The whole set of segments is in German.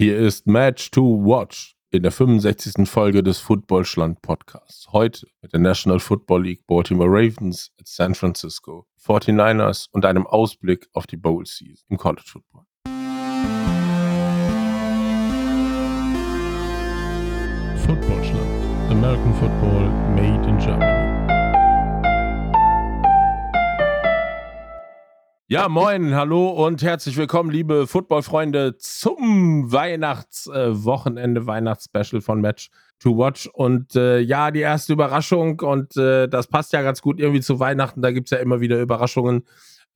Hier ist Match to Watch in der 65. Folge des Footballschland Podcasts. Heute mit der National Football League Baltimore Ravens at San Francisco 49ers und einem Ausblick auf die Bowl Season im College Football. Footballschland. American Football made in Germany. Ja, moin, hallo und herzlich willkommen, liebe Footballfreunde, zum Weihnachtswochenende, äh, Weihnachtsspecial von Match to Watch. Und äh, ja, die erste Überraschung, und äh, das passt ja ganz gut irgendwie zu Weihnachten, da gibt es ja immer wieder Überraschungen.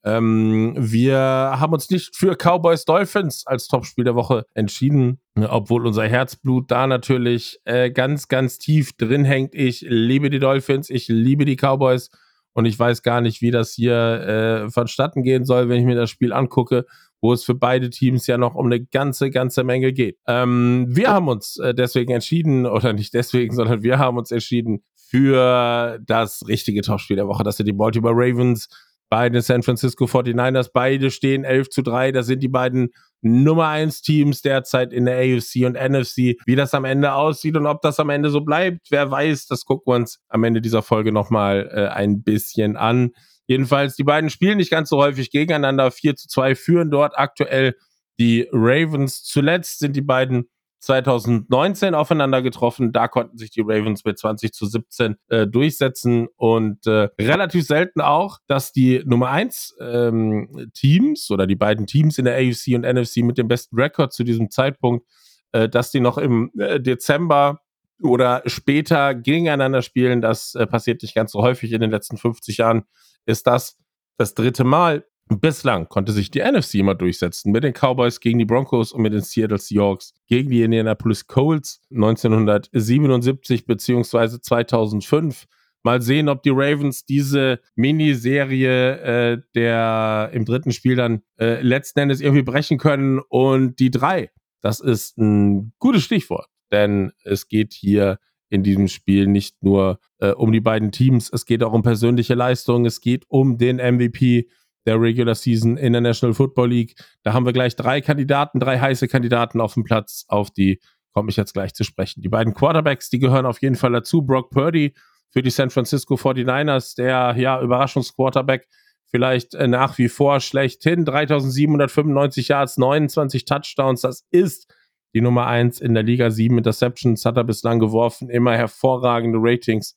Ähm, wir haben uns nicht für Cowboys Dolphins als Topspiel der Woche entschieden, obwohl unser Herzblut da natürlich äh, ganz, ganz tief drin hängt. Ich liebe die Dolphins, ich liebe die Cowboys. Und ich weiß gar nicht, wie das hier äh, vonstatten gehen soll, wenn ich mir das Spiel angucke, wo es für beide Teams ja noch um eine ganze, ganze Menge geht. Ähm, wir haben uns äh, deswegen entschieden, oder nicht deswegen, sondern wir haben uns entschieden für das richtige Topspiel der Woche. Das sind die Baltimore Ravens bei den San Francisco 49ers. Beide stehen 11 zu 3. Das sind die beiden Nummer 1 Teams derzeit in der AFC und NFC. Wie das am Ende aussieht und ob das am Ende so bleibt, wer weiß, das gucken wir uns am Ende dieser Folge nochmal äh, ein bisschen an. Jedenfalls, die beiden spielen nicht ganz so häufig gegeneinander. 4 zu 2 führen dort aktuell die Ravens. Zuletzt sind die beiden 2019 aufeinander getroffen. Da konnten sich die Ravens mit 20 zu 17 äh, durchsetzen und äh, relativ selten auch, dass die Nummer 1 ähm, Teams oder die beiden Teams in der AFC und NFC mit dem besten Rekord zu diesem Zeitpunkt, äh, dass die noch im äh, Dezember oder später gegeneinander spielen. Das äh, passiert nicht ganz so häufig in den letzten 50 Jahren. Ist das das dritte Mal Bislang konnte sich die NFC immer durchsetzen mit den Cowboys gegen die Broncos und mit den Seattle Seahawks gegen die Indianapolis Colts 1977 bzw. 2005. Mal sehen, ob die Ravens diese Miniserie äh, der im dritten Spiel dann äh, letzten Endes irgendwie brechen können. Und die drei, das ist ein gutes Stichwort, denn es geht hier in diesem Spiel nicht nur äh, um die beiden Teams, es geht auch um persönliche Leistungen, es geht um den MVP der Regular Season in der National Football League. Da haben wir gleich drei Kandidaten, drei heiße Kandidaten auf dem Platz, auf die komme ich jetzt gleich zu sprechen. Die beiden Quarterbacks, die gehören auf jeden Fall dazu. Brock Purdy für die San Francisco 49ers, der ja Überraschungsquarterback, vielleicht äh, nach wie vor schlechthin. 3795 Yards, 29 Touchdowns, das ist die Nummer eins in der Liga. Sieben Interceptions hat er bislang geworfen, immer hervorragende Ratings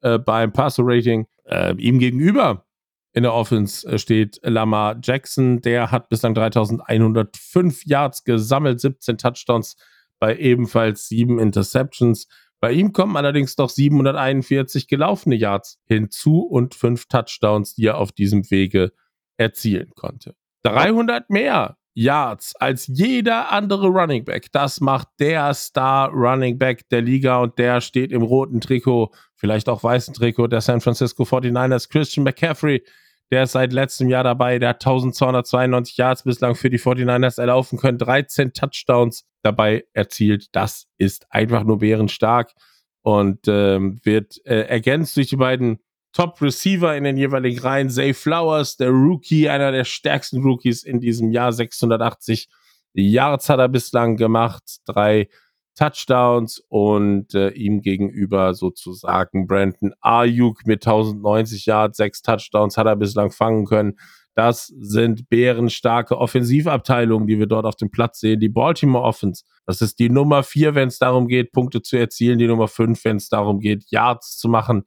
äh, beim Passer-Rating. Äh, ihm gegenüber in der Offense äh, steht Lamar Jackson. Der hat bislang 3105 Yards gesammelt, 17 Touchdowns bei ebenfalls sieben Interceptions. Bei ihm kommen allerdings noch 741 gelaufene Yards hinzu und fünf Touchdowns, die er auf diesem Wege erzielen konnte. 300 mehr Yards als jeder andere Running Back. Das macht der Star Running Back der Liga und der steht im roten Trikot, vielleicht auch weißen Trikot der San Francisco 49ers, Christian McCaffrey der ist seit letztem Jahr dabei. Der hat 1292 Yards bislang für die 49ers erlaufen können. 13 Touchdowns dabei erzielt. Das ist einfach nur bärenstark und ähm, wird äh, ergänzt durch die beiden Top Receiver in den jeweiligen Reihen. Zay Flowers, der Rookie, einer der stärksten Rookies in diesem Jahr. 680 Yards hat er bislang gemacht. Drei Touchdowns und äh, ihm gegenüber sozusagen Brandon Ayuk mit 1090 Yards, sechs Touchdowns hat er bislang fangen können. Das sind bärenstarke Offensivabteilungen, die wir dort auf dem Platz sehen. Die Baltimore Offense, das ist die Nummer vier, wenn es darum geht, Punkte zu erzielen. Die Nummer fünf, wenn es darum geht, Yards zu machen.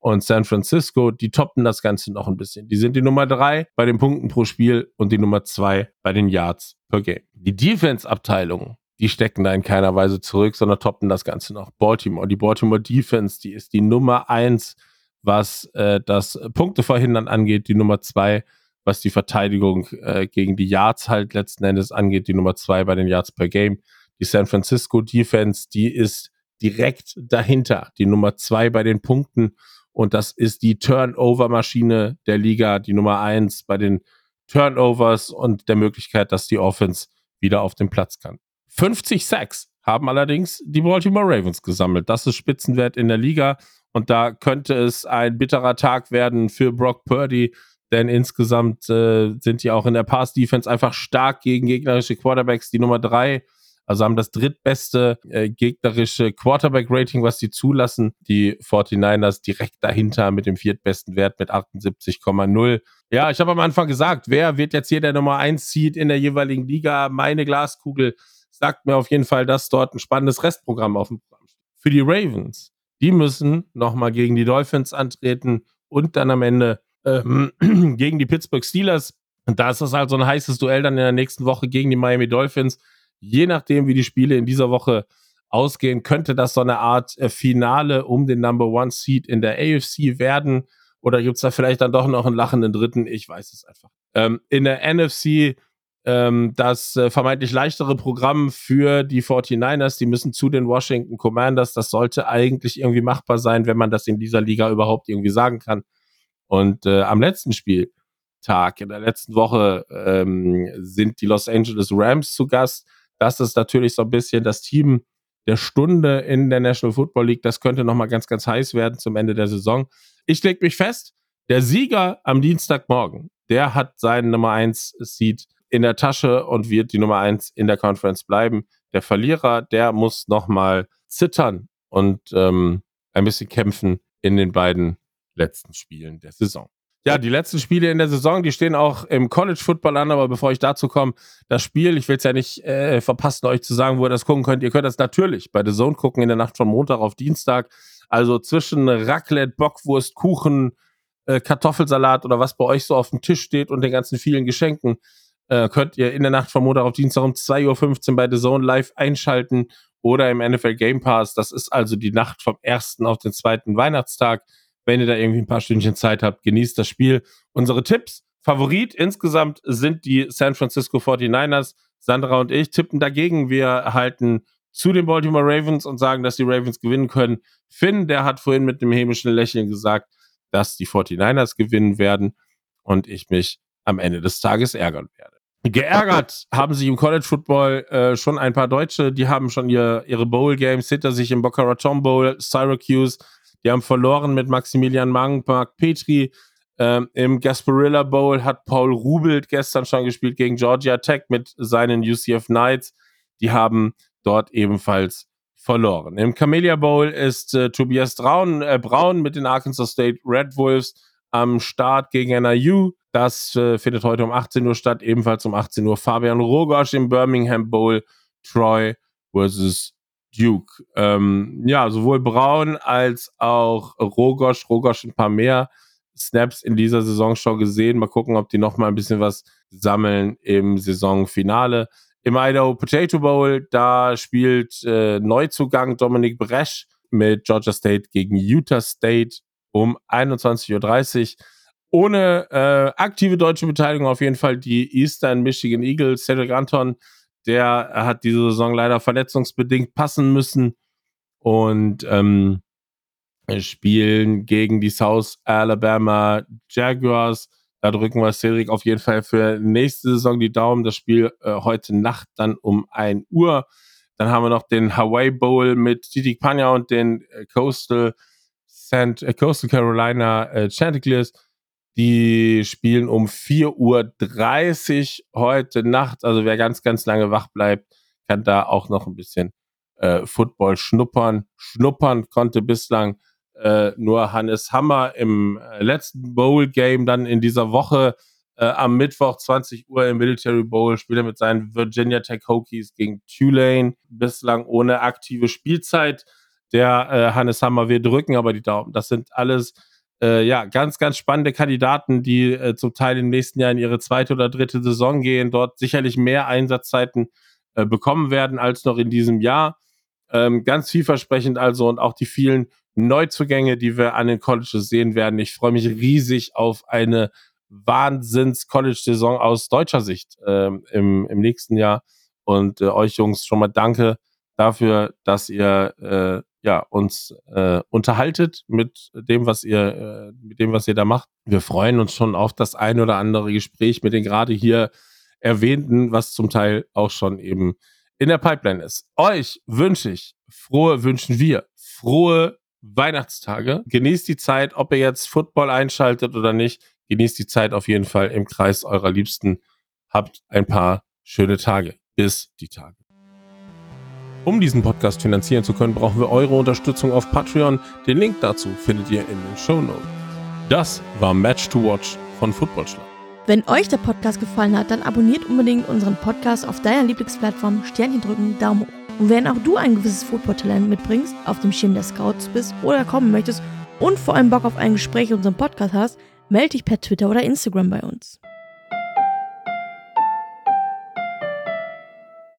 Und San Francisco, die toppen das Ganze noch ein bisschen. Die sind die Nummer drei bei den Punkten pro Spiel und die Nummer zwei bei den Yards per Game. Die Defense-Abteilung, die stecken da in keiner Weise zurück, sondern toppen das Ganze noch. Baltimore, die Baltimore Defense, die ist die Nummer eins, was äh, das Punkte verhindern angeht, die Nummer zwei, was die Verteidigung äh, gegen die Yards halt letzten Endes angeht, die Nummer zwei bei den Yards per Game. Die San Francisco Defense, die ist direkt dahinter, die Nummer zwei bei den Punkten. Und das ist die Turnover-Maschine der Liga, die Nummer eins bei den Turnovers und der Möglichkeit, dass die Offense wieder auf den Platz kann. 50 Sacks haben allerdings die Baltimore Ravens gesammelt. Das ist Spitzenwert in der Liga und da könnte es ein bitterer Tag werden für Brock Purdy, denn insgesamt äh, sind die auch in der Pass-Defense einfach stark gegen gegnerische Quarterbacks. Die Nummer drei, Also haben das drittbeste äh, gegnerische Quarterback-Rating, was sie zulassen. Die 49ers direkt dahinter mit dem viertbesten Wert mit 78,0. Ja, ich habe am Anfang gesagt, wer wird jetzt hier der Nummer 1 Seed in der jeweiligen Liga? Meine Glaskugel sagt mir auf jeden Fall, dass dort ein spannendes Restprogramm auf dem Programm steht. Für die Ravens, die müssen nochmal gegen die Dolphins antreten und dann am Ende ähm, gegen die Pittsburgh Steelers. Und da ist das halt so ein heißes Duell dann in der nächsten Woche gegen die Miami Dolphins. Je nachdem, wie die Spiele in dieser Woche ausgehen, könnte das so eine Art äh, Finale um den Number One Seed in der AFC werden. Oder gibt es da vielleicht dann doch noch einen lachenden Dritten? Ich weiß es einfach. Ähm, in der NFC ähm, das äh, vermeintlich leichtere Programm für die 49ers, die müssen zu den Washington Commanders. Das sollte eigentlich irgendwie machbar sein, wenn man das in dieser Liga überhaupt irgendwie sagen kann. Und äh, am letzten Spieltag, in der letzten Woche, ähm, sind die Los Angeles Rams zu Gast. Das ist natürlich so ein bisschen das Team der Stunde in der National Football League. Das könnte nochmal ganz, ganz heiß werden zum Ende der Saison. Ich leg mich fest, der Sieger am Dienstagmorgen, der hat seinen Nummer 1 Seed in der Tasche und wird die Nummer eins in der Conference bleiben. Der Verlierer, der muss nochmal zittern und ähm, ein bisschen kämpfen in den beiden letzten Spielen der Saison. Ja, die letzten Spiele in der Saison, die stehen auch im College Football an, aber bevor ich dazu komme, das Spiel, ich will es ja nicht äh, verpassen, euch zu sagen, wo ihr das gucken könnt. Ihr könnt das natürlich bei The Zone gucken in der Nacht von Montag auf Dienstag. Also zwischen Raclette, Bockwurst, Kuchen, äh, Kartoffelsalat oder was bei euch so auf dem Tisch steht und den ganzen vielen Geschenken äh, könnt ihr in der Nacht von Montag auf Dienstag um 2.15 Uhr bei The Zone live einschalten oder im NFL Game Pass. Das ist also die Nacht vom ersten auf den zweiten Weihnachtstag. Wenn ihr da irgendwie ein paar Stündchen Zeit habt, genießt das Spiel. Unsere Tipps. Favorit insgesamt sind die San Francisco 49ers. Sandra und ich tippen dagegen. Wir halten zu den Baltimore Ravens und sagen, dass die Ravens gewinnen können. Finn, der hat vorhin mit einem hämischen Lächeln gesagt, dass die 49ers gewinnen werden und ich mich am Ende des Tages ärgern werde. Geärgert haben sich im College Football äh, schon ein paar Deutsche, die haben schon ihr, ihre Bowl Games hinter sich im Boca Raton Bowl, Syracuse, die haben verloren mit Maximilian Mang, Mark Petri. Ähm, Im Gasparilla Bowl hat Paul Rubelt gestern schon gespielt gegen Georgia Tech mit seinen UCF Knights. Die haben dort ebenfalls verloren. Im Camellia Bowl ist äh, Tobias Braun, äh, Braun mit den Arkansas State Red Wolves am Start gegen NIU. Das äh, findet heute um 18 Uhr statt, ebenfalls um 18 Uhr. Fabian Rogosch im Birmingham Bowl, Troy versus Duke. Ähm, ja, sowohl Braun als auch Rogosch, Rogosch ein paar mehr Snaps in dieser Saison schon gesehen. Mal gucken, ob die noch mal ein bisschen was sammeln im Saisonfinale. Im Idaho Potato Bowl, da spielt äh, Neuzugang Dominik Bresch mit Georgia State gegen Utah State um 21.30 Uhr ohne äh, aktive deutsche Beteiligung auf jeden Fall die Eastern Michigan Eagles. Cedric Anton, der hat diese Saison leider verletzungsbedingt passen müssen und ähm, spielen gegen die South Alabama Jaguars. Da drücken wir Cedric auf jeden Fall für nächste Saison die Daumen. Das Spiel äh, heute Nacht dann um 1 Uhr. Dann haben wir noch den Hawaii Bowl mit Titi Panya und den äh, Coastal, St., äh, Coastal Carolina äh, Chanticleers. Die spielen um 4.30 Uhr heute Nacht. Also wer ganz, ganz lange wach bleibt, kann da auch noch ein bisschen äh, Football schnuppern. Schnuppern konnte bislang äh, nur Hannes Hammer im äh, letzten Bowl-Game dann in dieser Woche äh, am Mittwoch 20 Uhr im Military Bowl spielt er mit seinen Virginia Tech Hokies gegen Tulane. Bislang ohne aktive Spielzeit. Der äh, Hannes Hammer, wir drücken aber die Daumen. Das sind alles äh, ja, ganz, ganz spannende Kandidaten, die äh, zum Teil im nächsten Jahr in ihre zweite oder dritte Saison gehen, dort sicherlich mehr Einsatzzeiten äh, bekommen werden als noch in diesem Jahr. Ähm, ganz vielversprechend also und auch die vielen Neuzugänge, die wir an den Colleges sehen werden. Ich freue mich riesig auf eine Wahnsinns-College-Saison aus deutscher Sicht ähm, im, im nächsten Jahr. Und äh, euch Jungs schon mal danke dafür, dass ihr äh, ja, uns äh, unterhaltet mit dem, was ihr, äh, mit dem, was ihr da macht. Wir freuen uns schon auf das ein oder andere Gespräch mit den gerade hier erwähnten, was zum Teil auch schon eben in der Pipeline ist. Euch wünsche ich frohe, wünschen wir frohe Weihnachtstage. Genießt die Zeit, ob ihr jetzt Football einschaltet oder nicht. Genießt die Zeit auf jeden Fall im Kreis eurer Liebsten. Habt ein paar schöne Tage. Bis die Tage. Um diesen Podcast finanzieren zu können, brauchen wir eure Unterstützung auf Patreon. Den Link dazu findet ihr in den Show Notes. Das war Match to Watch von Footballschlag. Wenn euch der Podcast gefallen hat, dann abonniert unbedingt unseren Podcast auf deiner Lieblingsplattform, Sternchen drücken, Daumen hoch. Und wenn auch du ein gewisses Footballtalent mitbringst, auf dem Schirm der Scouts bist oder kommen möchtest und vor allem Bock auf ein Gespräch in unserem Podcast hast, melde dich per Twitter oder Instagram bei uns.